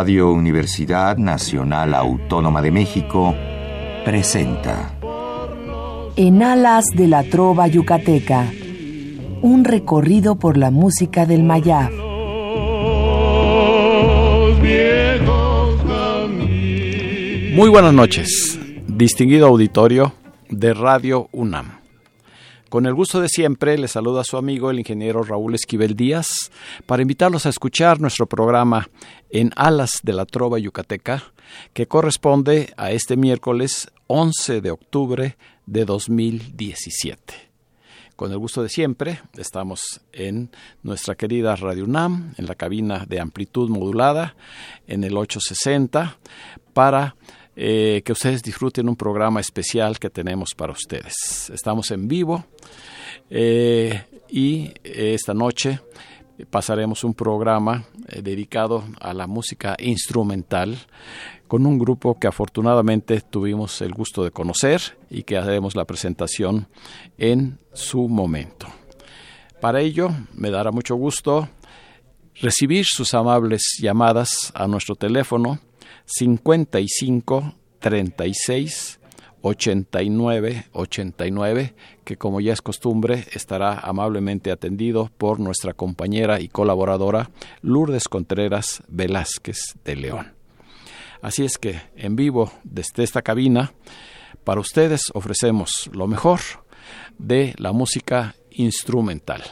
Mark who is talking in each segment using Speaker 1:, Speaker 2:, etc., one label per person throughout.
Speaker 1: Radio Universidad Nacional Autónoma de México presenta
Speaker 2: En alas de la trova yucateca, un recorrido por la música del Mayab.
Speaker 3: Muy buenas noches, distinguido auditorio de Radio UNAM. Con el gusto de siempre, le saluda a su amigo el ingeniero Raúl Esquivel Díaz para invitarlos a escuchar nuestro programa en Alas de la Trova Yucateca, que corresponde a este miércoles 11 de octubre de 2017. Con el gusto de siempre, estamos en nuestra querida Radio UNAM, en la cabina de amplitud modulada, en el 860, para eh, que ustedes disfruten un programa especial que tenemos para ustedes. Estamos en vivo eh, y esta noche pasaremos un programa eh, dedicado a la música instrumental con un grupo que afortunadamente tuvimos el gusto de conocer y que haremos la presentación en su momento. Para ello, me dará mucho gusto recibir sus amables llamadas a nuestro teléfono 55 36 89 89, que como ya es costumbre estará amablemente atendido por nuestra compañera y colaboradora Lourdes Contreras Velázquez de León. Así es que en vivo desde esta cabina, para ustedes ofrecemos lo mejor de la música instrumental.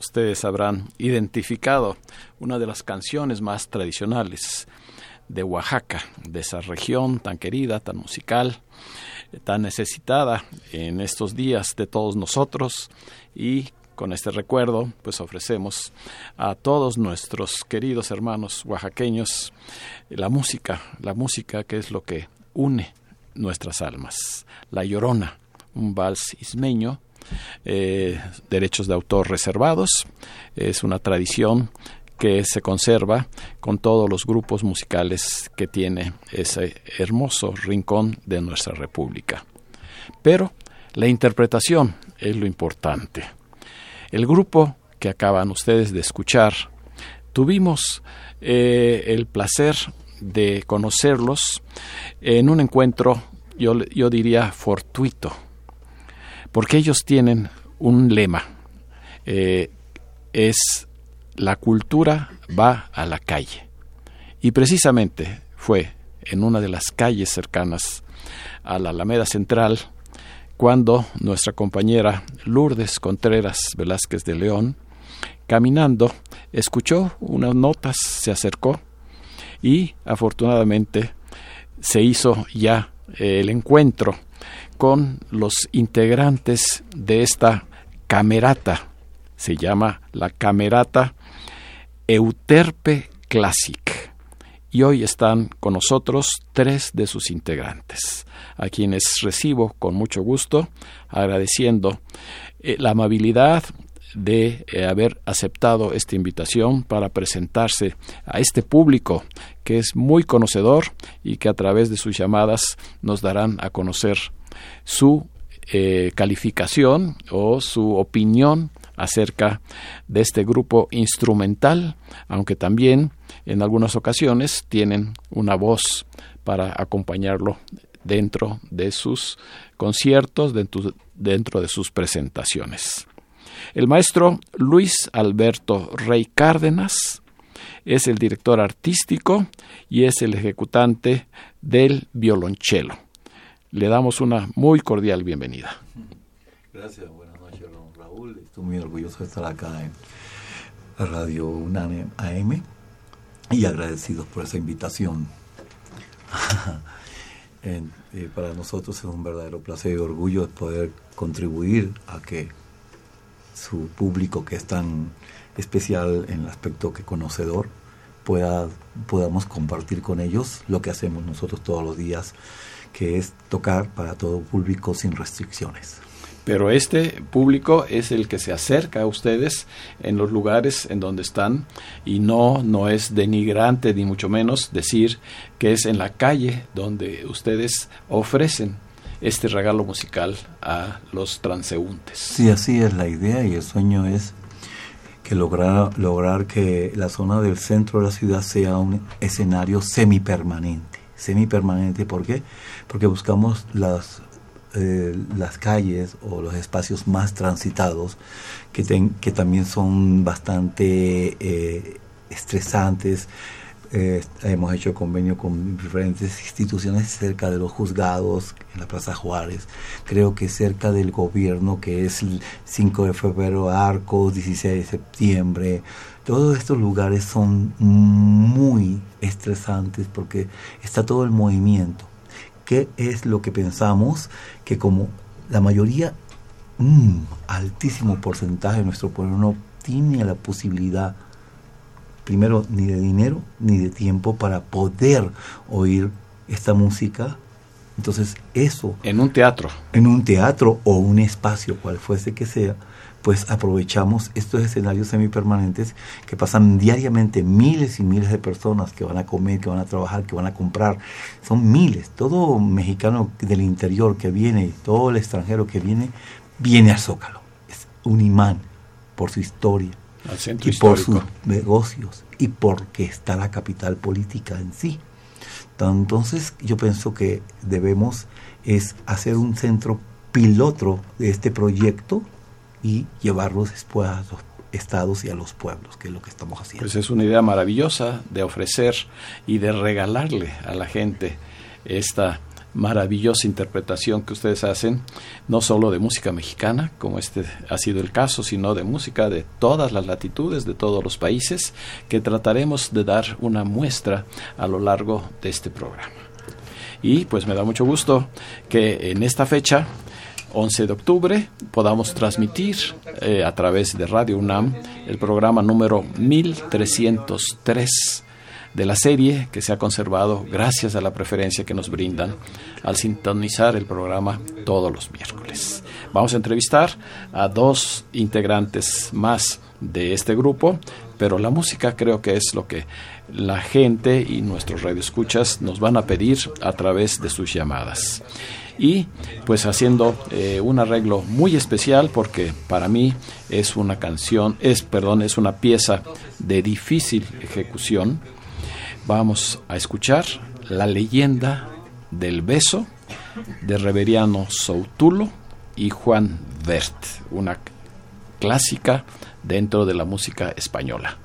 Speaker 3: Ustedes habrán identificado una de las canciones más tradicionales de Oaxaca, de esa región tan querida, tan musical, tan necesitada en estos días de todos nosotros y con este recuerdo, pues ofrecemos a todos nuestros queridos hermanos oaxaqueños la música, la música que es lo que une nuestras almas. La Llorona, un vals ismeño, eh, derechos de autor reservados, es una tradición que se conserva con todos los grupos musicales que tiene ese hermoso rincón de nuestra República. Pero la interpretación es lo importante. El grupo que acaban ustedes de escuchar, tuvimos eh, el placer de conocerlos en un encuentro, yo, yo diría, fortuito, porque ellos tienen un lema, eh, es la cultura va a la calle. Y precisamente fue en una de las calles cercanas a la Alameda Central cuando nuestra compañera Lourdes Contreras Velázquez de León, caminando, escuchó unas notas, se acercó y afortunadamente se hizo ya el encuentro con los integrantes de esta camerata. Se llama la camerata Euterpe Classic. Y hoy están con nosotros tres de sus integrantes a quienes recibo con mucho gusto, agradeciendo eh, la amabilidad de eh, haber aceptado esta invitación para presentarse a este público que es muy conocedor y que a través de sus llamadas nos darán a conocer su eh, calificación o su opinión acerca de este grupo instrumental, aunque también en algunas ocasiones tienen una voz para acompañarlo dentro de sus conciertos, dentro, de sus presentaciones. El maestro Luis Alberto Rey Cárdenas es el director artístico y es el ejecutante del violonchelo. Le damos una muy cordial bienvenida.
Speaker 4: Gracias, buenas noches, Raúl. Estoy muy orgulloso de estar acá en Radio UNAM AM y agradecidos por esa invitación. Eh, para nosotros es un verdadero placer y orgullo poder contribuir a que su público, que es tan especial en el aspecto que conocedor, pueda, podamos compartir con ellos lo que hacemos nosotros todos los días, que es tocar para todo público sin restricciones.
Speaker 3: Pero este público es el que se acerca a ustedes en los lugares en donde están y no no es denigrante ni mucho menos decir que es en la calle donde ustedes ofrecen este regalo musical a los transeúntes.
Speaker 4: Sí, así es la idea y el sueño es que lograr lograr que la zona del centro de la ciudad sea un escenario semipermanente. Semipermanente, ¿por qué? Porque buscamos las eh, las calles o los espacios más transitados que, que también son bastante eh, estresantes. Eh, hemos hecho convenio con diferentes instituciones cerca de los juzgados, en la Plaza Juárez, creo que cerca del gobierno, que es el 5 de febrero, Arcos, 16 de septiembre. Todos estos lugares son muy estresantes porque está todo el movimiento. Qué es lo que pensamos que como la mayoría, un altísimo porcentaje de nuestro pueblo no tiene la posibilidad, primero, ni de dinero ni de tiempo para poder oír esta música. Entonces eso...
Speaker 3: En un teatro.
Speaker 4: En un teatro o un espacio, cual fuese que sea, pues aprovechamos estos escenarios semipermanentes que pasan diariamente miles y miles de personas que van a comer, que van a trabajar, que van a comprar. Son miles. Todo mexicano del interior que viene, todo el extranjero que viene, viene al Zócalo. Es un imán por su historia y por sus negocios y porque está la capital política en sí. Entonces yo pienso que debemos es hacer un centro piloto de este proyecto y llevarlos después a los estados y a los pueblos, que es lo que estamos haciendo.
Speaker 3: Pues es una idea maravillosa de ofrecer y de regalarle a la gente esta maravillosa interpretación que ustedes hacen, no solo de música mexicana, como este ha sido el caso, sino de música de todas las latitudes, de todos los países, que trataremos de dar una muestra a lo largo de este programa. Y pues me da mucho gusto que en esta fecha 11 de octubre podamos transmitir eh, a través de Radio UNAM el programa número 1303 de la serie que se ha conservado gracias a la preferencia que nos brindan al sintonizar el programa todos los miércoles. Vamos a entrevistar a dos integrantes más de este grupo, pero la música creo que es lo que la gente y nuestros radioescuchas nos van a pedir a través de sus llamadas. Y pues haciendo eh, un arreglo muy especial porque para mí es una canción, es perdón, es una pieza de difícil ejecución vamos a escuchar la leyenda del beso de Reveriano Soutulo y Juan Vert, una clásica dentro de la música española.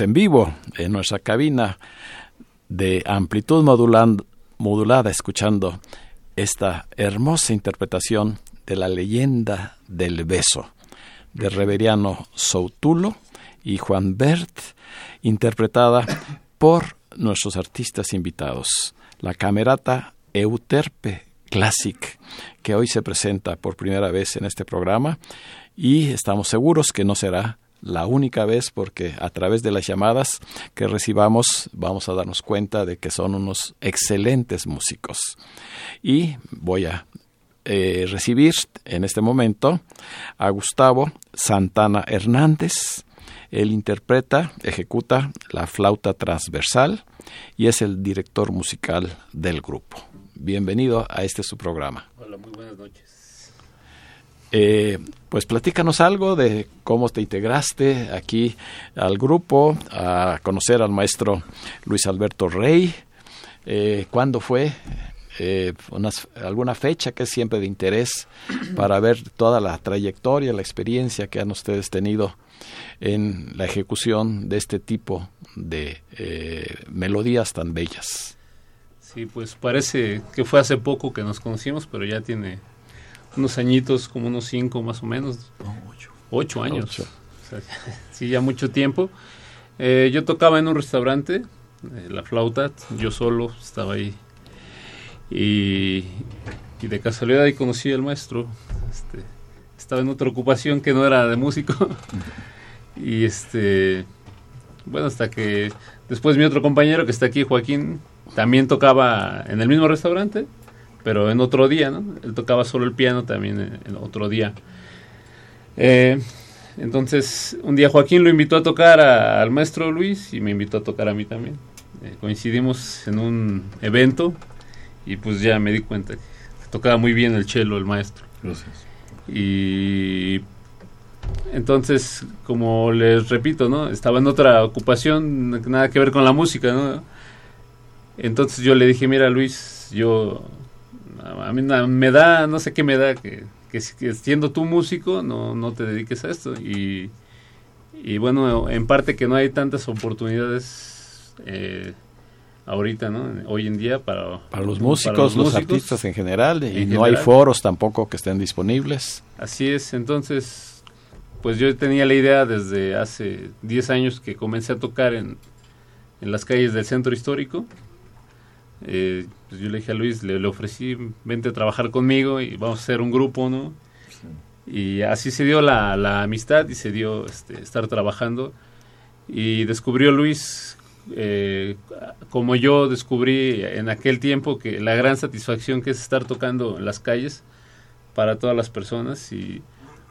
Speaker 3: En vivo en nuestra cabina de amplitud modulada escuchando esta hermosa interpretación de la leyenda del beso de Reveriano Soutulo y Juan Bert, interpretada por nuestros artistas invitados, la camerata Euterpe Classic, que hoy se presenta por primera vez en este programa y estamos seguros que no será la única vez porque a través de las llamadas que recibamos vamos a darnos cuenta de que son unos excelentes músicos. Y voy a eh, recibir en este momento a Gustavo Santana Hernández. Él interpreta, ejecuta la flauta transversal y es el director musical del grupo. Bienvenido a este su programa.
Speaker 5: Hola, muy buenas noches.
Speaker 3: Eh, pues platícanos algo de cómo te integraste aquí al grupo, a conocer al maestro Luis Alberto Rey. Eh, ¿Cuándo fue? Eh, alguna fecha que es siempre de interés para ver toda la trayectoria, la experiencia que han ustedes tenido en la ejecución de este tipo de melodías tan bellas.
Speaker 5: Sí, pues parece que fue hace poco que nos conocimos, pero ya tiene unos añitos, como unos cinco más o menos. ocho. Ocho años. sí, ya mucho tiempo. Eh, yo tocaba en un restaurante, eh, la flauta, yo solo estaba ahí. Y, de casualidad ahí conocí al maestro. Este, estaba en otra ocupación que no era de músico. y este, bueno, hasta que después mi otro compañero que está aquí, Joaquín, también tocaba en el mismo restaurante pero en otro día, ¿no? Él tocaba solo el piano también en, otro día. Eh, entonces, un día Joaquín lo invitó a tocar al maestro Luis y me invitó a tocar a mí también. Eh, coincidimos en un evento y pues ya me di cuenta que tocaba muy bien el cello el maestro.
Speaker 4: Gracias.
Speaker 5: Y entonces, como les repito, ¿no? Estaba en otra ocupación, nada que ver con la música, ¿no? Entonces yo le dije, mira Luis, yo a mí me da, no sé qué me da, que, que, siendo tú músico no, no te dediques a esto. Y, y bueno, en parte que no hay tantas oportunidades eh, ahorita, ¿no? Hoy en día para,
Speaker 3: para los músicos, los, artistas en general, y no hay foros tampoco que estén disponibles.
Speaker 5: Así es, entonces, pues yo tenía la idea desde hace 10 años que comencé a tocar en, en las calles del centro histórico eh, pues yo le dije a Luis, le, ofrecí, vente a trabajar conmigo y vamos a hacer un grupo, ¿no? Y así se dio la, amistad y se dio este, estar trabajando. Y descubrió Luis, eh, como yo descubrí en aquel tiempo, que la gran satisfacción que es estar tocando en las calles para todas las personas y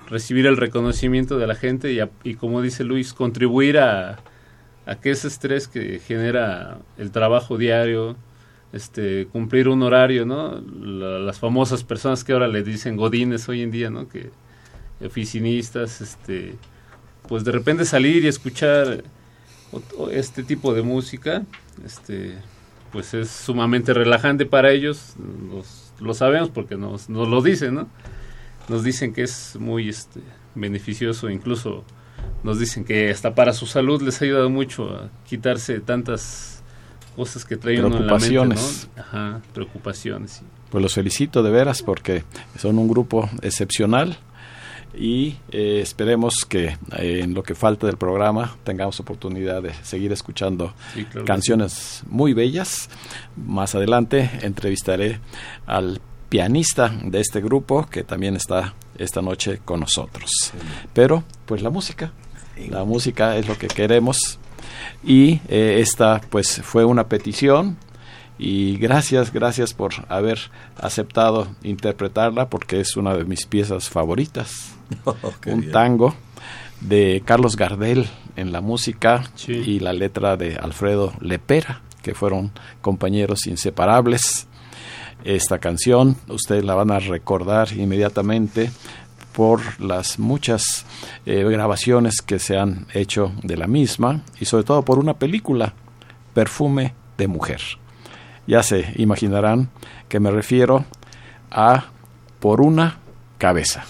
Speaker 5: recibir el reconocimiento de la gente y, y como dice Luis, contribuir a, a que ese estrés que genera el trabajo diario, este, cumplir un horario, ¿no? las famosas personas que ahora le dicen godines hoy en día, ¿no? Que oficinistas, este, pues de repente salir y escuchar este tipo de música, este, pues es sumamente relajante para ellos, lo sabemos porque nos, nos lo dicen, ¿no? Nos dicen que es muy este, beneficioso, incluso nos dicen que hasta para su salud les ha ayudado mucho a quitarse tantas cosas que traen uno en la mente, ¿no? Ajá, preocupaciones.
Speaker 3: Pues los felicito de veras porque son un grupo excepcional y eh, esperemos que eh, en lo que falta del programa tengamos oportunidad de seguir escuchando canciones muy bellas. Más adelante entrevistaré al pianista de este grupo que también está esta noche con nosotros. Pero pues la música, la música es lo que queremos y eh, esta pues fue una petición y gracias, gracias por haber aceptado interpretarla porque es una de mis piezas favoritas, oh, un tango de Carlos Gardel en la música y la letra de Alfredo Lepera, que fueron compañeros inseparables. Esta canción ustedes la van a recordar inmediatamente por las muchas eh, grabaciones que se han hecho de la misma y sobre todo por una película, Perfume de Mujer. Ya se imaginarán que me refiero a Por una cabeza.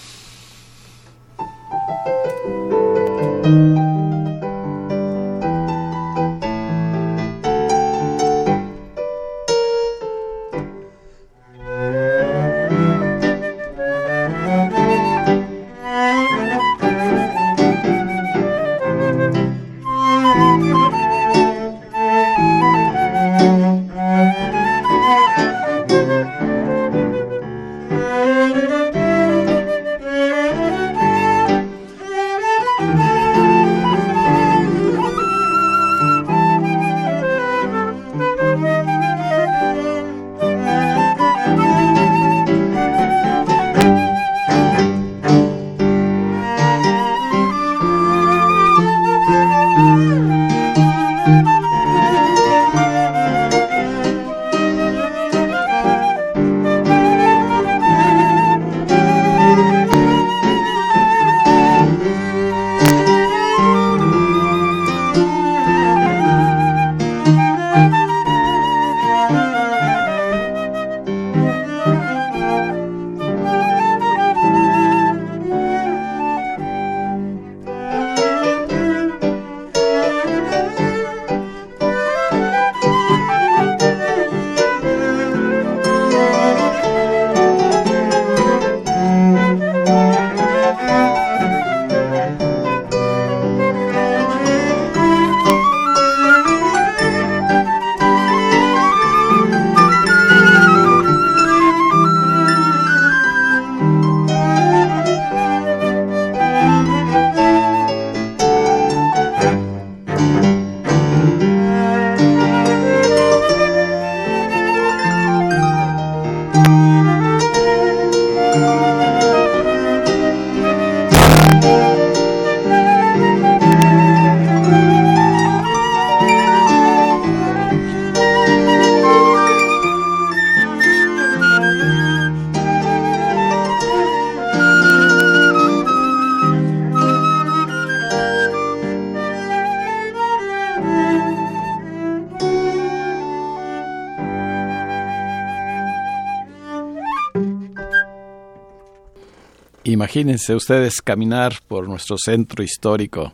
Speaker 3: Imagínense ustedes caminar por nuestro centro histórico,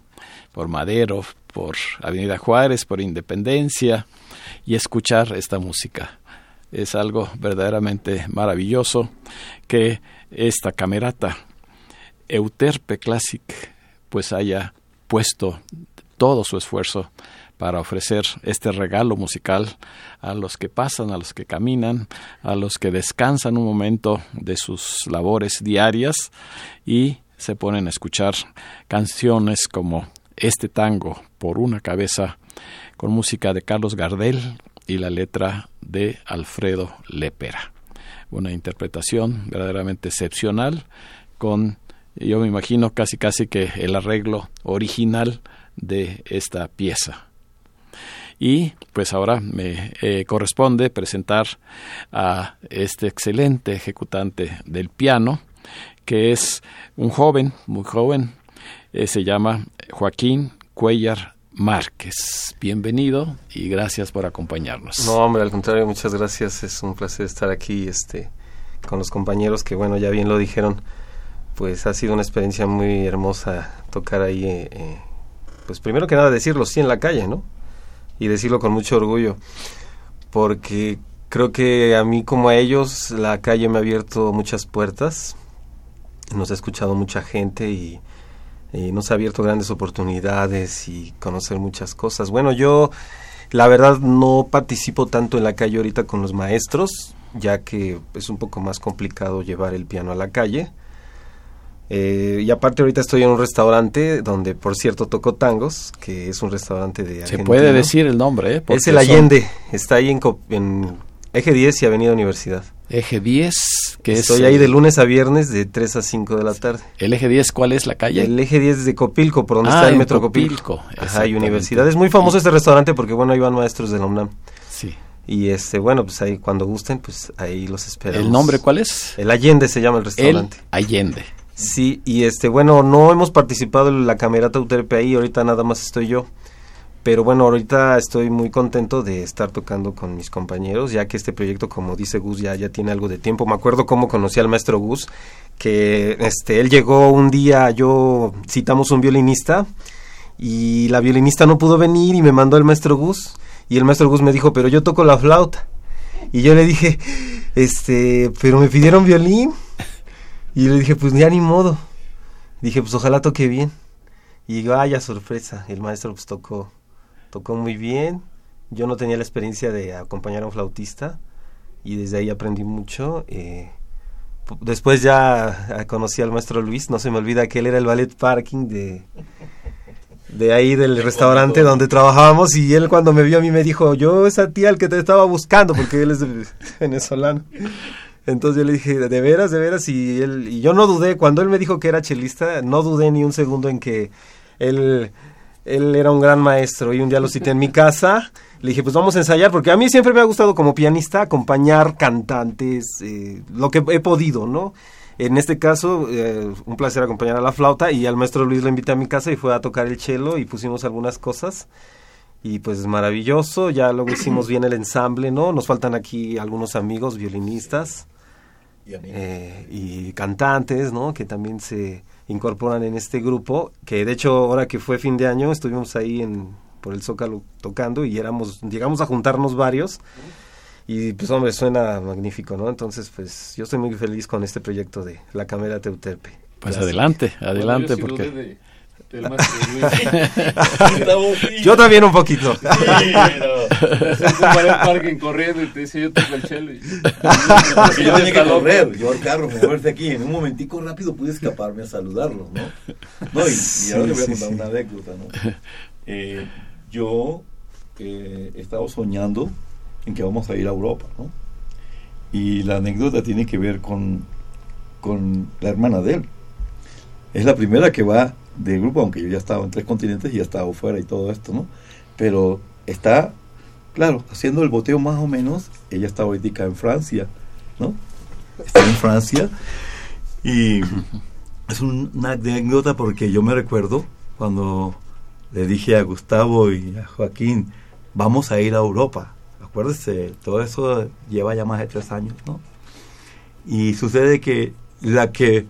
Speaker 3: por Madero, por Avenida Juárez, por Independencia y escuchar esta música. Es algo verdaderamente maravilloso que esta camerata Euterpe Classic pues haya puesto todo su esfuerzo para ofrecer este regalo musical a los que pasan, a los que caminan, a los que descansan un momento de sus labores diarias y se ponen a escuchar canciones como este tango por una cabeza con música de Carlos Gardel y la letra de Alfredo Lepera. Una interpretación verdaderamente excepcional con yo me imagino casi casi que el arreglo original de esta pieza. Y pues ahora me eh, corresponde presentar a este excelente ejecutante del piano, que es un joven, muy joven, eh, se llama Joaquín Cuellar Márquez. Bienvenido y gracias por acompañarnos.
Speaker 6: No, hombre, al contrario, muchas gracias. Es un placer estar aquí este, con los compañeros que, bueno, ya bien lo dijeron, pues ha sido una experiencia muy hermosa tocar ahí, eh, pues primero que nada decirlo, sí, en la calle, ¿no? Y decirlo con mucho orgullo, porque creo que a mí como a ellos la calle me ha abierto muchas puertas, nos ha escuchado mucha gente y, nos ha abierto grandes oportunidades y conocer muchas cosas. Bueno, yo la verdad no participo tanto en la calle ahorita con los maestros, ya que es un poco más complicado llevar el piano a la calle eh, y aparte ahorita estoy en un restaurante donde, por cierto, toco tangos, que es un restaurante de
Speaker 3: Se puede decir el nombre, ¿eh?
Speaker 6: Es el Allende, está ahí en, en, Eje 10 y Avenida Universidad.
Speaker 3: Eje 10, que
Speaker 6: es... Estoy ahí de lunes a viernes de 3 a 5 de la tarde.
Speaker 3: ¿El Eje 10 cuál es la calle?
Speaker 6: El Eje 10 de Copilco, por donde ah, está el Metro Copilco. Ajá, y Universidad. Es muy famoso este restaurante porque, bueno, ahí van maestros de la UNAM.
Speaker 3: Sí.
Speaker 6: Y este, bueno, pues ahí cuando gusten, pues ahí los esperamos.
Speaker 3: ¿El nombre cuál es?
Speaker 6: El Allende se llama el restaurante.
Speaker 3: El Allende.
Speaker 6: Sí, y este, bueno, no hemos participado en la camerata UTRP ahí, ahorita nada más estoy yo. Pero bueno, ahorita estoy muy contento de estar tocando con mis compañeros, ya que este proyecto, como dice Gus, ya, ya tiene algo de tiempo. Me acuerdo cómo conocí al maestro Gus, que este, él llegó un día, yo citamos un violinista, y la violinista no pudo venir y me mandó el maestro Gus, y el maestro Gus me dijo, pero yo toco la flauta. Y yo le dije, este, pero me pidieron violín. Y le dije, pues ya ni modo. Dije, pues ojalá toque bien. Y vaya sorpresa, el maestro pues tocó, tocó muy bien. Yo no tenía la experiencia de acompañar a un flautista y desde ahí aprendí mucho. Eh, después ya conocí al maestro Luis, no se me olvida que él era el ballet parking de, de ahí del restaurante donde trabajábamos y él cuando me vio a mí me dijo, yo esa tía el que te estaba buscando porque él es venezolano. Entonces yo le dije, de veras, de veras, y él, y yo no dudé, cuando él me dijo que era chelista, no dudé ni un segundo en que él, él era un gran maestro y un día lo cité en mi casa. Le dije, pues vamos a ensayar, porque a mí siempre me ha gustado como pianista acompañar cantantes, eh, lo que he podido, ¿no? En este caso, eh, un placer acompañar a la flauta y al maestro Luis lo invité a mi casa y fue a tocar el cello y pusimos algunas cosas. Y pues maravilloso, ya luego hicimos bien el ensamble, ¿no? Nos faltan aquí algunos amigos violinistas eh, y cantantes, ¿no? Que también se incorporan en este grupo, que de hecho ahora que fue fin de año estuvimos ahí en por el Zócalo tocando y éramos llegamos a juntarnos varios y pues hombre suena magnífico, ¿no? Entonces pues yo estoy muy feliz con este proyecto de la Cámara Teuterpe.
Speaker 3: Pues adelante, adelante porque
Speaker 6: yo también un poquito. Sí,
Speaker 5: pero parque corriendo y te dice yo toco el chelo. Y,
Speaker 4: yo tenía que correr, yo al carro, moverte aquí. En un momentico rápido pude escaparme a saludarlos, ¿no? No, y, ahora te voy a contar una anécdota, ¿no? Eh, yo eh, he estado soñando en que vamos a ir a Europa, ¿no? Y la anécdota tiene que ver con, con la hermana de él. Es la primera que va del grupo, aunque yo ya estaba en tres continentes y ya estaba fuera y todo esto, ¿no? Pero está, claro, haciendo el boteo más o menos, ella está ahorita en Francia, ¿no? Está en Francia y es una anécdota porque yo me recuerdo cuando le dije a Gustavo y a Joaquín, vamos a ir a Europa. Acuérdense, todo eso lleva ya más de tres años, ¿no? Y sucede que la que,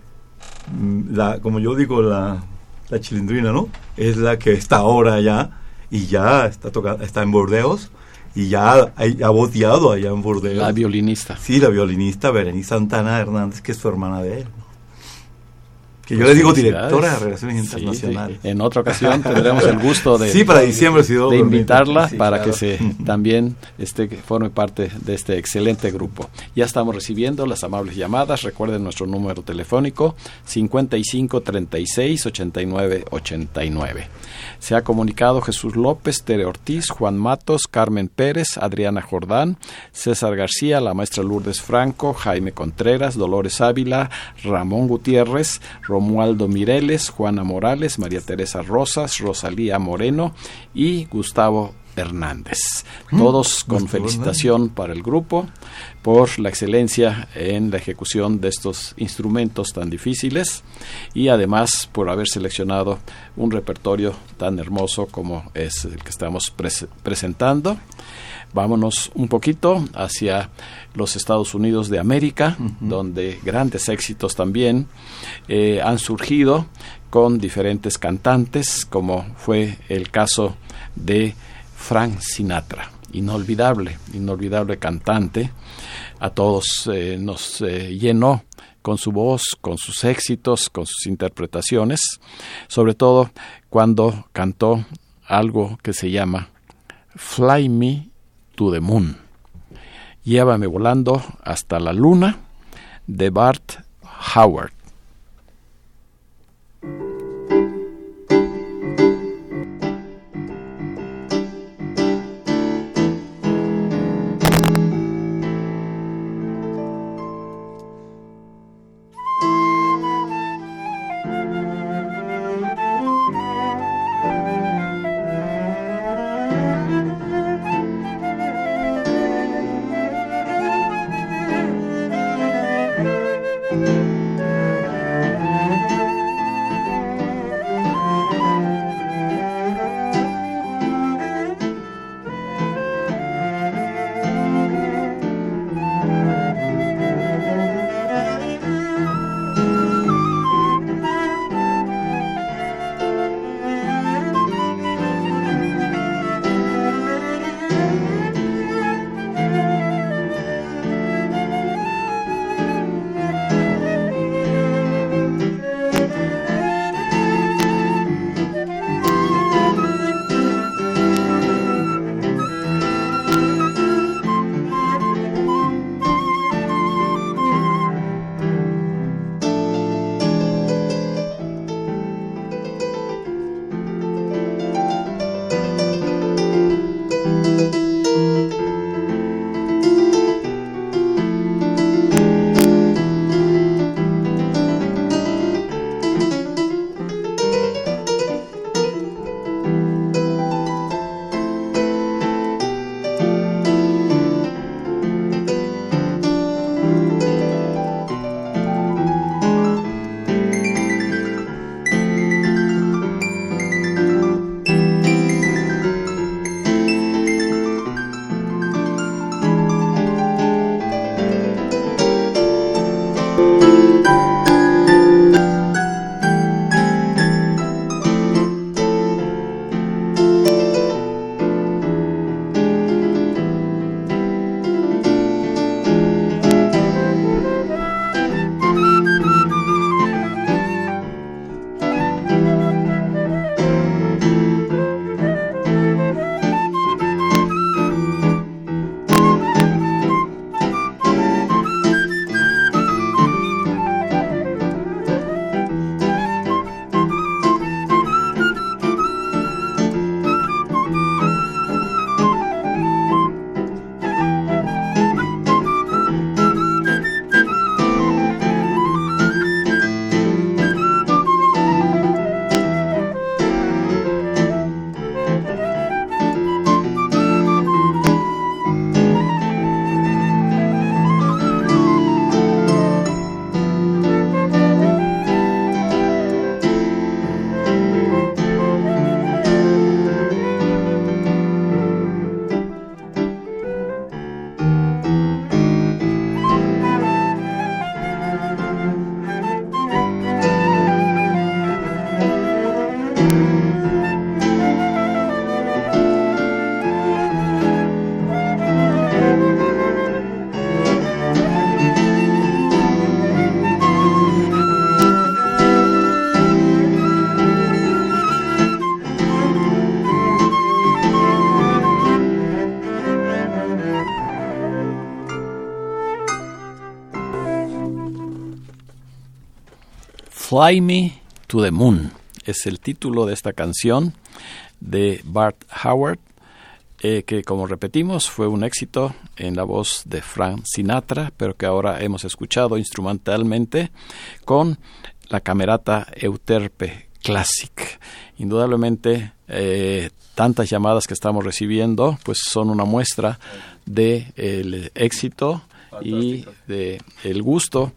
Speaker 4: mm, la, como yo digo, la la chilindrina, ¿no? Es la que está ahora ya y ya está, tocando, está en Bordeos y ya ha, boteado allá en Bordeos.
Speaker 3: La violinista.
Speaker 4: Sí, la violinista Berenice Santana Hernández, que es su hermana de él. Que yo le digo directora de Relaciones Internacionales.
Speaker 3: En otra ocasión tendremos el gusto de,
Speaker 4: sí, para diciembre, de
Speaker 3: invitarla para que se también esté, forme parte de este excelente grupo. Ya estamos recibiendo las amables llamadas. Recuerden nuestro número telefónico 55 36 89 89. Se ha comunicado Jesús López, Tere Ortiz, Juan Matos, Carmen Pérez, Adriana Jordán, César García, la maestra Lourdes Franco, Jaime Contreras, Dolores Ávila, Ramón Gutiérrez, Romualdo Mireles, Juana Morales, María Teresa Rosas, Rosalía Moreno y Gustavo Hernández. Mm, Todos con felicitación para el grupo por la excelencia en la ejecución de estos instrumentos tan difíciles y además por haber seleccionado un repertorio tan hermoso como es el que estamos presentando. Vámonos un poquito hacia los Estados Unidos de América, donde grandes éxitos también eh, han surgido con diferentes cantantes, como fue el caso de Frank Sinatra, inolvidable, inolvidable cantante, a todos eh, nos eh, llenó con su voz, con sus éxitos, con sus interpretaciones, sobre todo cuando cantó algo que se llama Fly Me to the Moon. Llévame volando hasta la luna de Bart Howard. Fly Me to the Moon es el título de esta canción de Bart Howard, eh, que como repetimos fue un éxito en la voz de Frank Sinatra, pero que ahora hemos escuchado instrumentalmente con la camerata Euterpe Classic. Indudablemente, eh, tantas llamadas que estamos recibiendo, pues son una muestra del el éxito y de el gusto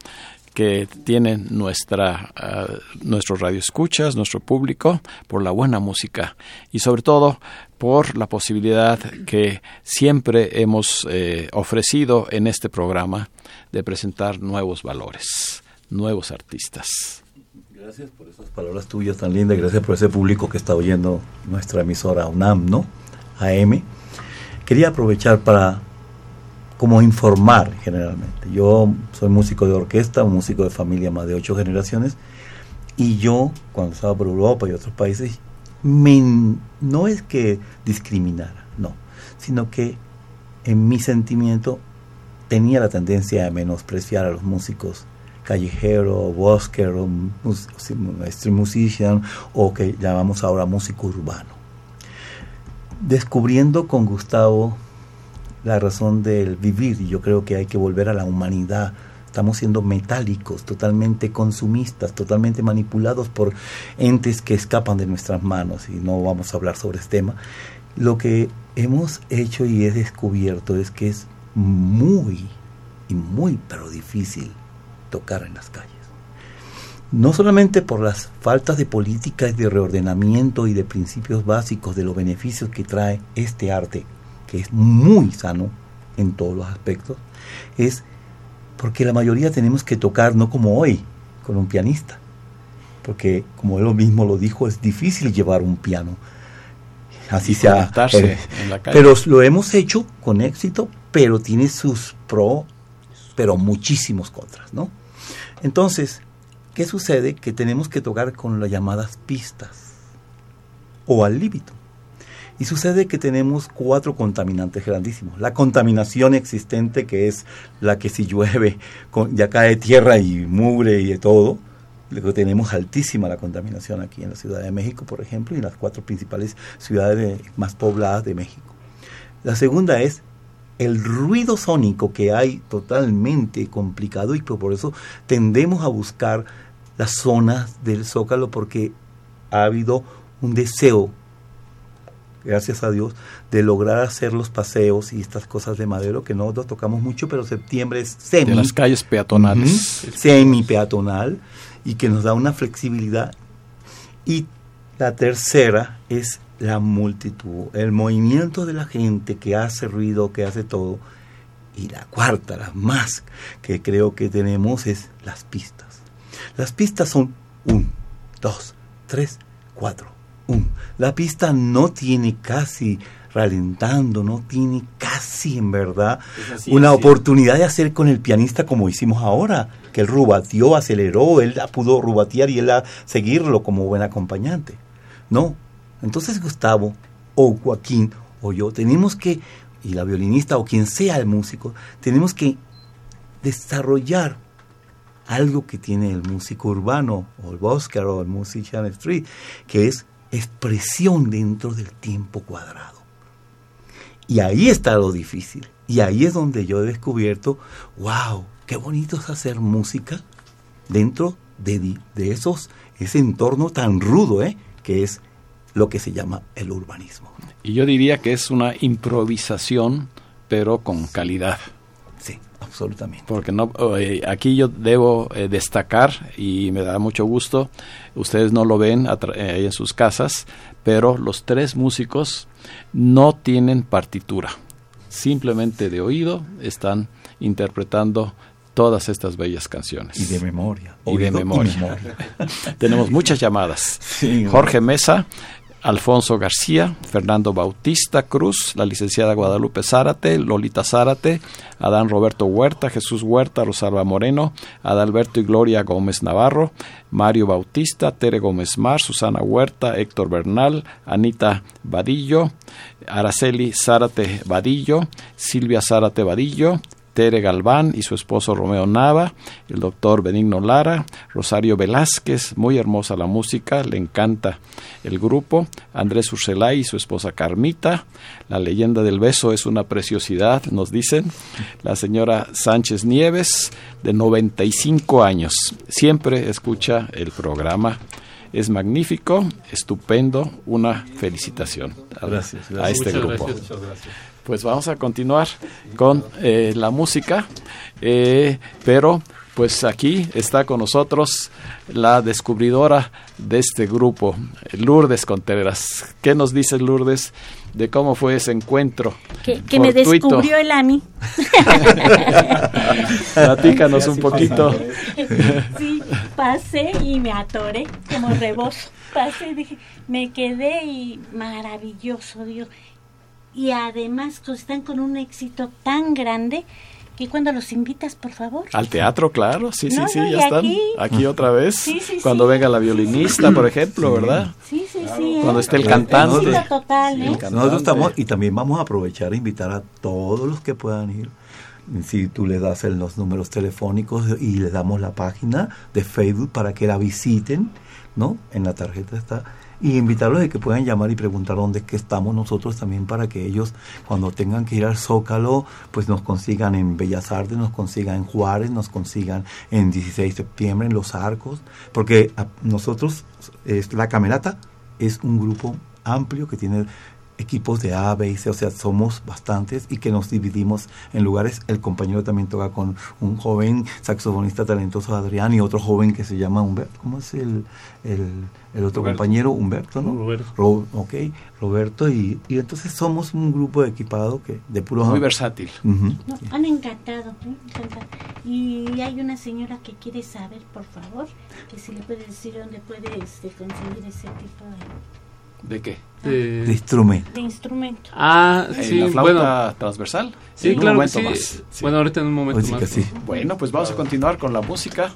Speaker 3: que tienen nuestra, uh, nuestros radioescuchas, nuestro público, por la buena música y sobre todo por la posibilidad que siempre hemos eh, ofrecido en este programa de presentar nuevos valores, nuevos artistas.
Speaker 4: Gracias por esas palabras tuyas tan lindas, gracias por ese público que está oyendo nuestra emisora UNAM, ¿no? AM. Quería aprovechar para como informar generalmente. Yo soy músico de orquesta, músico de familia más de ocho generaciones, y yo, cuando estaba por Europa y otros países, no es que discriminara, no, sino que en mi sentimiento tenía la tendencia a menospreciar a los músicos callejero, busker, street musician o que llamamos ahora músico urbano. Descubriendo con Gustavo la razón del vivir y yo creo que hay que volver a la humanidad. Estamos siendo metálicos, totalmente consumistas, totalmente manipulados por entes que escapan de nuestras manos y no vamos a hablar sobre este tema. Lo que hemos hecho y he descubierto es que es muy y muy pero difícil tocar en las calles. No solamente por las faltas de políticas de reordenamiento y de principios básicos de los beneficios que trae este arte que es muy sano en todos los aspectos, es porque la mayoría tenemos que tocar no como hoy, con un pianista. Porque, como él mismo lo dijo, es difícil llevar un piano. Así sea.
Speaker 3: Eh,
Speaker 4: pero lo hemos hecho con éxito, pero tiene sus pros, pero muchísimos contras, ¿no? Entonces, ¿qué sucede? Que tenemos que tocar con las llamadas pistas o al líbito. Y sucede que tenemos cuatro contaminantes grandísimos. La contaminación existente, que es la que si llueve ya cae tierra y mugre y de todo. Luego tenemos altísima la contaminación aquí en la Ciudad de México, por ejemplo, y en las cuatro principales ciudades más pobladas de México. La segunda es el ruido sónico que hay totalmente complicado y por eso tendemos a buscar las zonas del zócalo porque ha habido un deseo gracias a Dios, de lograr hacer los paseos y estas cosas de Madero, que no tocamos mucho, pero septiembre es semi.
Speaker 3: De las calles peatonales.
Speaker 4: Semi peatonal y que nos da una flexibilidad. Y la tercera es la multitud, el movimiento de la gente que hace ruido, que hace todo. Y la cuarta, la más que creo que tenemos es las pistas. Las pistas son 1, 2, 3, 4 Um, la pista no tiene casi ralentando, no tiene casi en verdad una oportunidad de hacer con el pianista como hicimos ahora, que él rubateó, aceleró, él pudo rubatear y él a seguirlo como buen acompañante. No. Entonces Gustavo o Joaquín o yo tenemos que, y la violinista o quien sea el músico, tenemos que desarrollar algo que tiene el músico urbano o el Oscar o el musician street, que es expresión dentro del tiempo cuadrado. Y ahí está lo difícil. Y ahí es donde yo he descubierto, wow, qué bonito es hacer música dentro de, de esos, ese entorno tan rudo, ¿eh? que es lo que se llama el urbanismo.
Speaker 3: Y yo diría que es una improvisación, pero con calidad.
Speaker 4: Absolutamente.
Speaker 3: Porque no, eh, aquí yo debo eh, destacar, y me da mucho gusto, ustedes no lo ven eh, en sus casas, pero los tres músicos no tienen partitura. Simplemente de oído están interpretando todas estas bellas canciones.
Speaker 4: Y de memoria.
Speaker 3: Y de memoria. Tenemos muchas llamadas. Jorge Mesa Alfonso García, Fernando Bautista Cruz, la licenciada Guadalupe Zárate, Lolita Zárate, Adán Roberto Huerta, Jesús Huerta, Rosalba Moreno, Adalberto y Gloria Gómez Navarro, Mario Bautista, Tere Gómez Mar, Susana Huerta, Héctor Bernal, Anita Vadillo, Araceli Zárate Vadillo, Silvia Zárate Vadillo, Tere Galván y su esposo Romeo Nava, el doctor Benigno Lara, Rosario Velázquez, muy hermosa la música, le encanta el grupo, Andrés Urselay y su esposa Carmita, la leyenda del beso es una preciosidad, nos dicen, la señora Sánchez Nieves, de 95 años, siempre escucha el programa es magnífico, estupendo, una felicitación a, este grupo. Pues vamos a continuar con eh, la música, eh, pero pues aquí está con nosotros la descubridora de este grupo, Lourdes Contreras. ¿Qué nos dice Lourdes de cómo fue ese encuentro?
Speaker 7: Que, me descubrió el AMI.
Speaker 3: Platícanos un poquito.
Speaker 7: sí, pasé y me atoré como rebozo. Pasé y dije, me quedé y maravilloso, Dios. Y además están con un éxito tan grande ¿Y cuando los invitas, por favor?
Speaker 3: Al teatro, claro, sí, sí, sí, ya están. Aquí, otra vez. Sí, sí, cuando venga la violinista, por ejemplo, ¿verdad?
Speaker 7: Sí, sí, sí.
Speaker 3: Cuando esté el cantante.
Speaker 7: Total, ¿eh?
Speaker 4: Nosotros estamos, y también vamos a aprovechar a invitar a todos los que puedan ir. Si tú le das los números telefónicos y le damos la página de Facebook para que la visiten, ¿no? En la tarjeta está y invitarlos a que puedan llamar y preguntar dónde es que estamos nosotros también para que ellos cuando tengan que ir al Zócalo pues nos consigan en Bellas Artes, nos consigan en Juárez, nos consigan en 16 de septiembre en Los Arcos, porque nosotros, la Camerata es un grupo amplio que tiene equipos de A, B y C, o sea, somos bastantes y que nos dividimos en lugares. El compañero también toca con un joven saxofonista talentoso, Adrián, y otro joven que se llama Humberto. ¿Cómo es el, el, otro compañero? Humberto, ¿no?
Speaker 5: Roberto.
Speaker 4: ok, Roberto, y, y, entonces somos un grupo de equipado que de puro...
Speaker 3: Muy versátil.
Speaker 7: han encantado, ¿eh? encantado. Y hay una señora que quiere saber, por favor, que si le puede decir dónde puede este, conseguir ese tipo de...
Speaker 3: ¿De qué?
Speaker 4: De, instrumento.
Speaker 7: De instrumento.
Speaker 3: Ah, sí. ¿La flauta transversal?
Speaker 5: Sí, claro. Más. Bueno, ahorita en un momento más.
Speaker 4: Sí.
Speaker 3: Bueno, pues vamos a continuar con la música.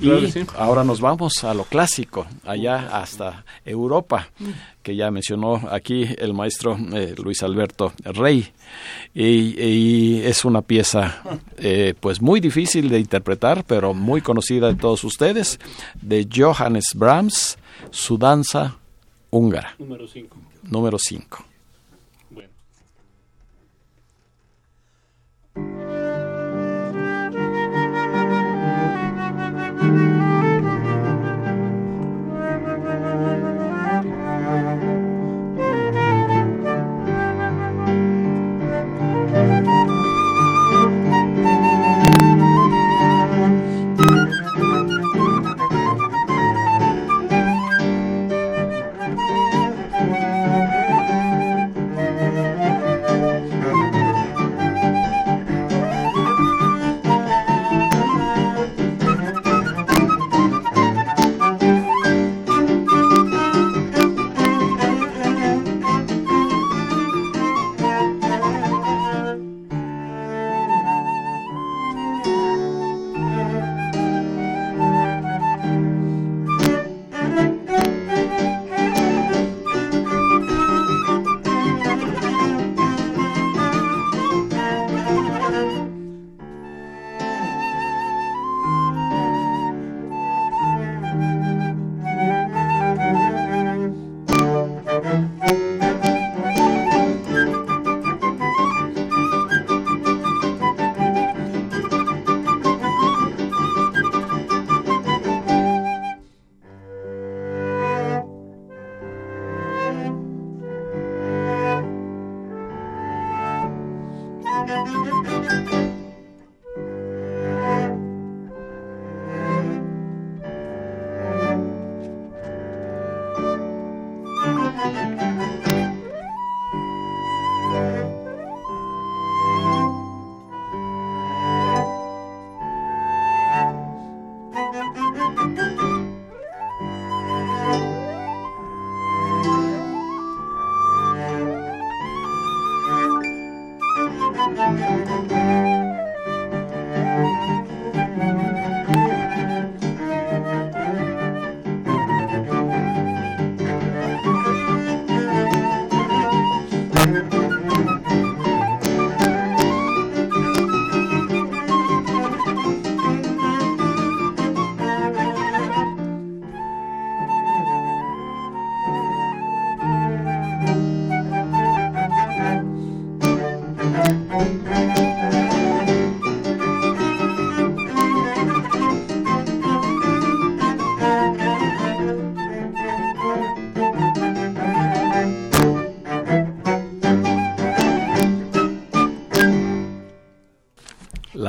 Speaker 3: y ahora nos vamos a lo clásico, allá hasta Europa, que ya mencionó aquí el maestro eh, Luis Alberto Rey. Y, es una pieza eh, pues muy difícil de interpretar, pero muy conocida de todos ustedes, de Johannes Brahms, su danza húngara.
Speaker 5: Número 5.
Speaker 3: Número 5.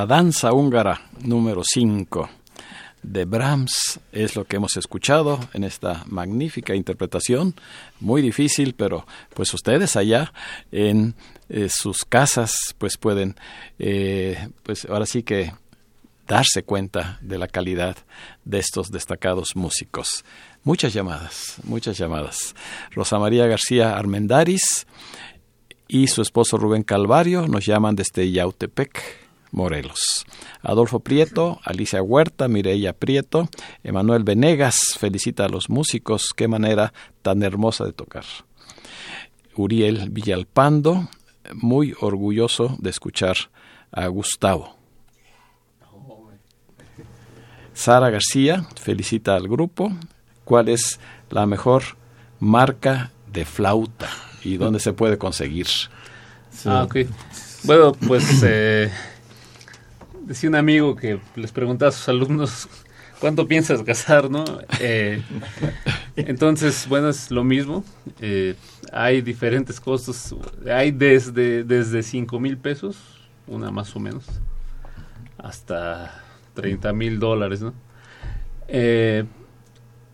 Speaker 3: La danza húngara número 5 de Brahms es lo que hemos escuchado en esta magnífica interpretación, muy difícil, pero pues ustedes allá en eh, sus casas pues pueden, eh, pues ahora sí que darse cuenta de la calidad de estos destacados músicos. Muchas llamadas, muchas llamadas. Rosa María García Armendaris y su esposo Rubén Calvario nos llaman desde Yautepec, Morelos. Adolfo Prieto, Alicia Huerta, Mireia Prieto, Emanuel Venegas felicita a los músicos, qué manera tan hermosa de tocar. Uriel Villalpando, muy orgulloso de escuchar a Gustavo. Sara García felicita al grupo. ¿Cuál es la mejor marca de flauta y dónde se puede conseguir?
Speaker 5: Ah. Bueno, pues eh, decía un amigo que les preguntaba a sus alumnos cuánto piensas gastar, ¿no? Eh, entonces, bueno, es lo mismo. Eh, hay diferentes costos. Hay desde, desde 5 mil pesos, una más o menos, hasta 30 mil dólares, ¿no? Eh,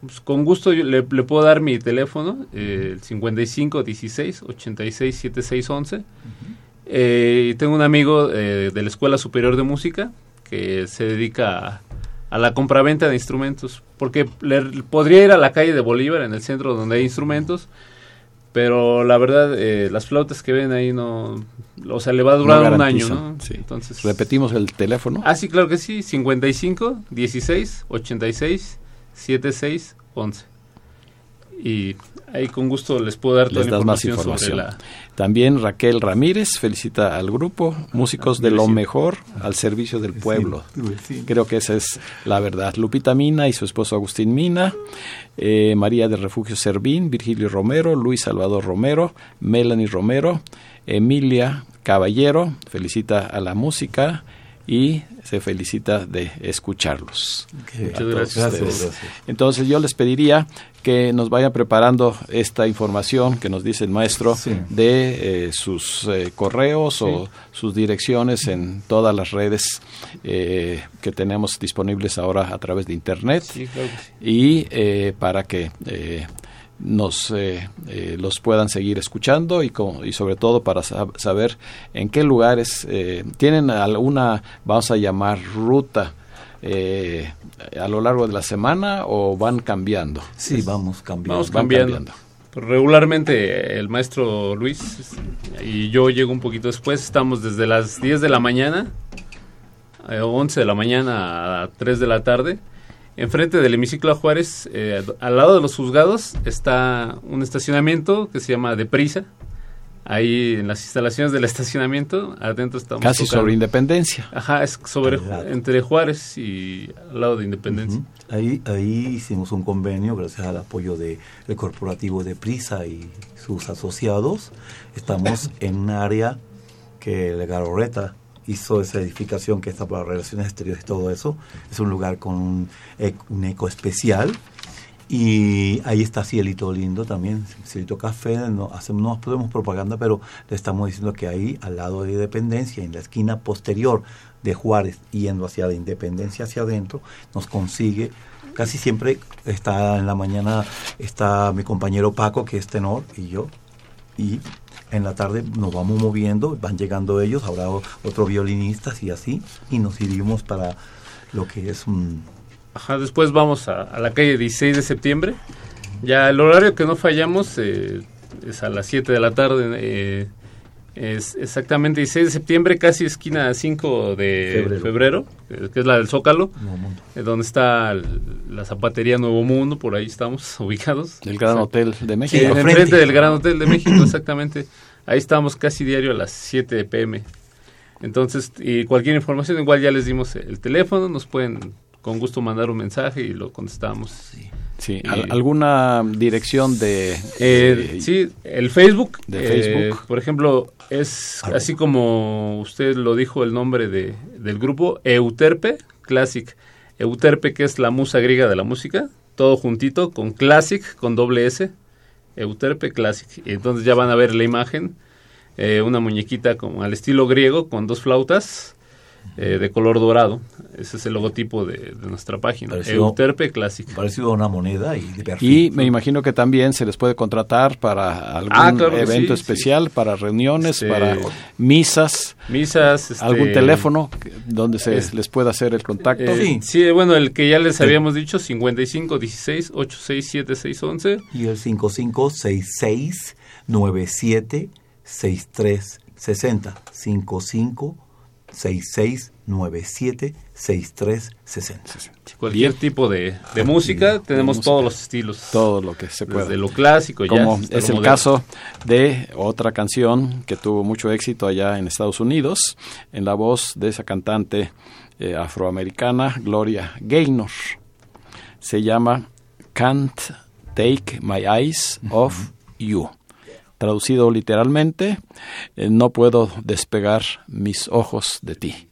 Speaker 5: pues, con gusto le, puedo dar mi teléfono, eh, el 55 16 86 76 11. Eh, tengo un amigo eh, de la Escuela Superior de Música que se dedica a, la compraventa de instrumentos, porque le, podría ir a la calle de Bolívar, en el centro donde hay instrumentos, pero la verdad, eh, las flautas que ven ahí no, o sea, le va a durar un año, ¿no?
Speaker 3: Entonces, repetimos el teléfono.
Speaker 5: Ah, sí, claro que sí, 55 16 86 76 11. Y ahí con gusto les puedo dar toda la información, Sobre la...
Speaker 3: También Raquel Ramírez felicita al grupo, músicos de lo mejor al servicio del pueblo. Creo que esa es la verdad. Lupita Mina y su esposo Agustín Mina, eh, María de Refugio Servín, Virgilio Romero, Luis Salvador Romero, Melanie Romero, Emilia Caballero, felicita a la música y se felicita de escucharlos.
Speaker 5: Muchas gracias.
Speaker 3: Entonces yo les pediría que nos vayan preparando esta información que nos dice el maestro de eh, sus eh, correos o sus direcciones en todas las redes eh, que tenemos disponibles ahora a través de internet. Y para que nos eh, eh, los puedan seguir escuchando y, y sobre todo para saber en qué lugares eh, tienen alguna, vamos a llamar, ruta a lo largo de la semana o van cambiando.
Speaker 4: Sí, vamos cambiando.
Speaker 5: Vamos cambiando. Regularmente el maestro Luis y yo llego un poquito después, estamos desde las 10 de la mañana, 11 de la mañana a 3 de la tarde Enfrente del hemiciclo a Juárez, eh, al lado de los juzgados, está un estacionamiento que se llama Deprisa. Ahí en las instalaciones del estacionamiento, adentro estamos.
Speaker 3: Casi sobre Independencia.
Speaker 5: Ajá, es sobre entre Juárez y al lado de Independencia.
Speaker 4: Ahí ahí hicimos un convenio gracias al apoyo del corporativo Deprisa y sus asociados. Estamos en un área que la Garorreta hizo esa edificación que está para relaciones exteriores y todo eso. Es un lugar con un, eco especial. Y ahí está Cielito Lindo también, Cielito Café, no, hacemos, no podemos propaganda, pero le estamos diciendo que ahí, al lado de Independencia, en la esquina posterior de Juárez, yendo hacia la Independencia, hacia adentro, nos consigue, casi siempre está en la mañana, está mi compañero Paco, que es tenor, y yo, y en la tarde nos vamos moviendo, van llegando ellos, habrá otro violinistas y así, y nos iríamos para lo que es un...
Speaker 5: Ajá, después vamos a, la calle 16 de septiembre. Ya el horario que no fallamos eh, es a las 7 de la tarde. Eh, es exactamente 16 de septiembre, casi esquina 5 de febrero, que es la del Zócalo, eh, donde está la zapatería Nuevo Mundo, por ahí estamos ubicados.
Speaker 3: El Gran Hotel de México.
Speaker 5: Sí, enfrente del Gran Hotel de México, exactamente. Ahí estamos casi diario a las 7 pm. Entonces, y cualquier información, igual ya les dimos el teléfono, nos pueden con gusto mandar un mensaje y lo contestamos.
Speaker 3: Sí. Sí, ¿alguna dirección de,
Speaker 5: eh, Sí, el Facebook.
Speaker 3: De Facebook.
Speaker 5: Eh, por ejemplo, es así como usted lo dijo el nombre de, del grupo, Euterpe Classic. Euterpe, que es la musa griega de la música, todo juntito, con Classic, con doble S. Euterpe Classic. Y entonces ya van a ver la imagen, eh, una muñequita como al estilo griego, con dos flautas eh, de color dorado. Ese es el logotipo de, nuestra página.
Speaker 4: Parecido,
Speaker 5: Euterpe Clásica.
Speaker 4: Parecido a una moneda y de
Speaker 3: Y me imagino que también se les puede contratar para algún
Speaker 5: Ah,
Speaker 3: evento especial, para reuniones,
Speaker 5: Este,
Speaker 3: para misas.
Speaker 5: Misas. este,
Speaker 3: algún teléfono donde se
Speaker 5: es-
Speaker 3: les pueda hacer el contacto.
Speaker 5: Eh, sí. bueno, el que ya les habíamos dicho, 55 16 86 11.
Speaker 4: Y el 5566 97 6360. 55 66 97 6360.
Speaker 5: Cualquier tipo de, de música, tenemos
Speaker 3: música.
Speaker 5: todos los estilos.
Speaker 3: Todo lo que se pueda.
Speaker 5: Desde lo clásico ya.
Speaker 3: Como es el
Speaker 5: moderno.
Speaker 3: caso de otra canción que tuvo mucho éxito allá en Estados Unidos, en la voz de esa cantante eh, afroamericana, Gloria Gaynor. Se llama Can't Take My Eyes Off You. Traducido literalmente, eh, no puedo despegar mis ojos de ti.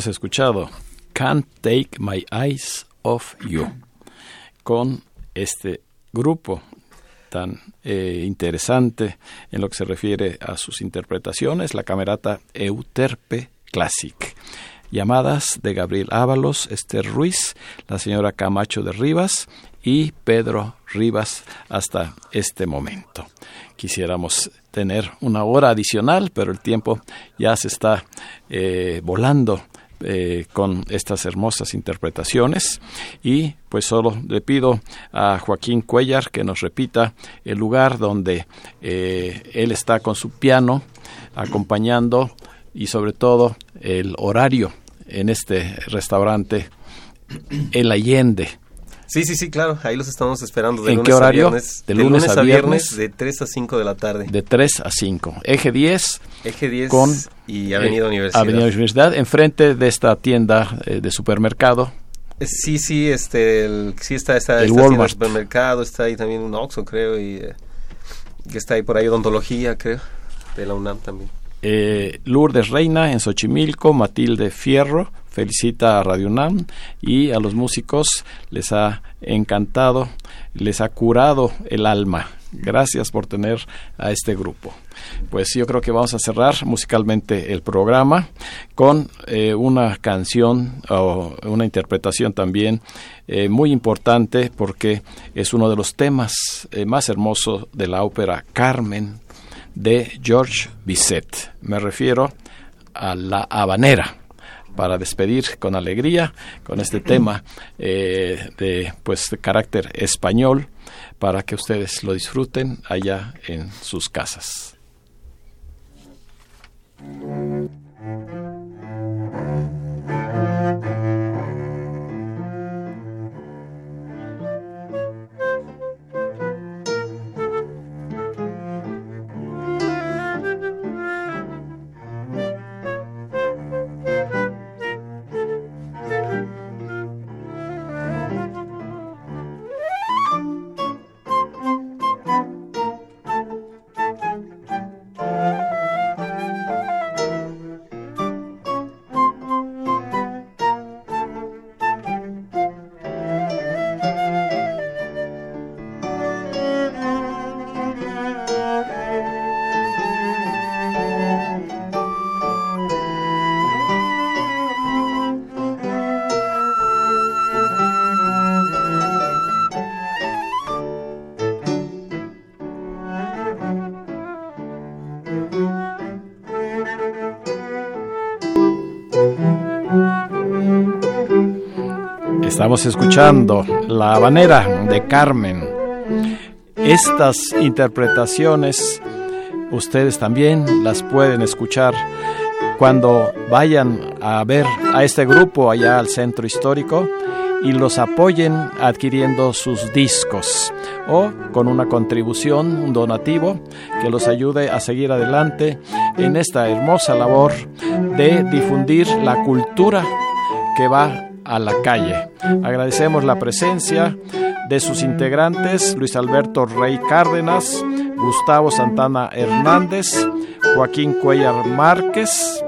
Speaker 3: Hemos escuchado Can't Take My Eyes Off You con este grupo tan eh, interesante en lo que se refiere a sus interpretaciones, la camerata Euterpe Classic. Llamadas de Gabriel Ábalos, Esther Ruiz, la señora Camacho de Rivas y Pedro Rivas hasta este momento. Quisiéramos tener una hora adicional, pero el tiempo ya se está eh, volando eh, con estas hermosas interpretaciones. Y pues solo le pido a Joaquín Cuellar que nos repita el lugar donde eh, él está con su piano acompañando y sobre todo el horario en este restaurante El Allende
Speaker 6: Sí, sí, sí, claro. Ahí los estamos esperando.
Speaker 3: De ¿En qué horario?
Speaker 6: de, lunes, a viernes, De 3 a 5 de la tarde.
Speaker 3: De 3 a 5. Eje 10.
Speaker 6: Eje 10
Speaker 3: con,
Speaker 6: y Avenida Universidad.
Speaker 3: Avenida Universidad, enfrente de esta tienda eh, de supermercado.
Speaker 6: Eh, sí, sí, este, el, sí está, está, el Walmart. de supermercado, está ahí también un Oxxo, creo, y eh, que está ahí por ahí odontología, creo, de la UNAM también.
Speaker 3: Eh, Lourdes Reina en Xochimilco, Matilde Fierro felicita a Radio UNAM y a los músicos les ha encantado, les ha curado el alma. Gracias por tener a este grupo. Pues yo creo que vamos a cerrar musicalmente el programa con eh, una canción o una interpretación también eh, muy importante porque es uno de los temas eh, más hermosos de la ópera Carmen de George Bizet. Me refiero a la habanera para despedir con alegría con este tema eh, de pues de carácter español para que ustedes lo disfruten allá en sus casas. Estamos escuchando La Habanera de Carmen. Estas interpretaciones ustedes también las pueden escuchar cuando vayan a ver a este grupo allá al centro histórico y los apoyen adquiriendo sus discos o con una contribución, un donativo que los ayude a seguir adelante en esta hermosa labor de difundir la cultura que va a la calle. Agradecemos la presencia de sus integrantes, Luis Alberto Rey Cárdenas, Gustavo Santana Hernández, Joaquín Cuellar Márquez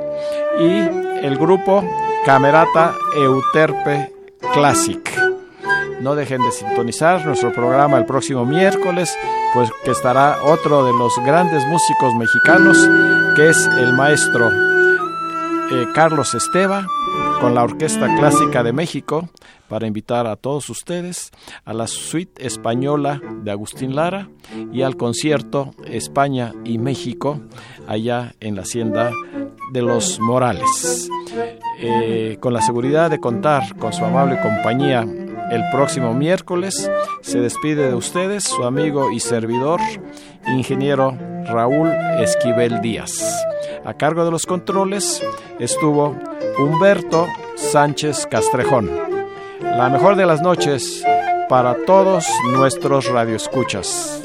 Speaker 3: y el grupo Camerata Euterpe Classic. No dejen de sintonizar nuestro programa el próximo miércoles, pues que estará otro de los grandes músicos mexicanos, que es el maestro eh, Carlos Esteva, con la Orquesta Clásica de México para invitar a todos ustedes a la suite española de Agustín Lara y al concierto España y México allá en la hacienda de los Morales. Eh, con la seguridad de contar con su amable compañía el próximo miércoles, se despide de ustedes su amigo y servidor, ingeniero Raúl Esquivel Díaz. A cargo de los controles estuvo Humberto Sánchez Castrejón. La mejor de las noches para todos nuestros radioescuchas.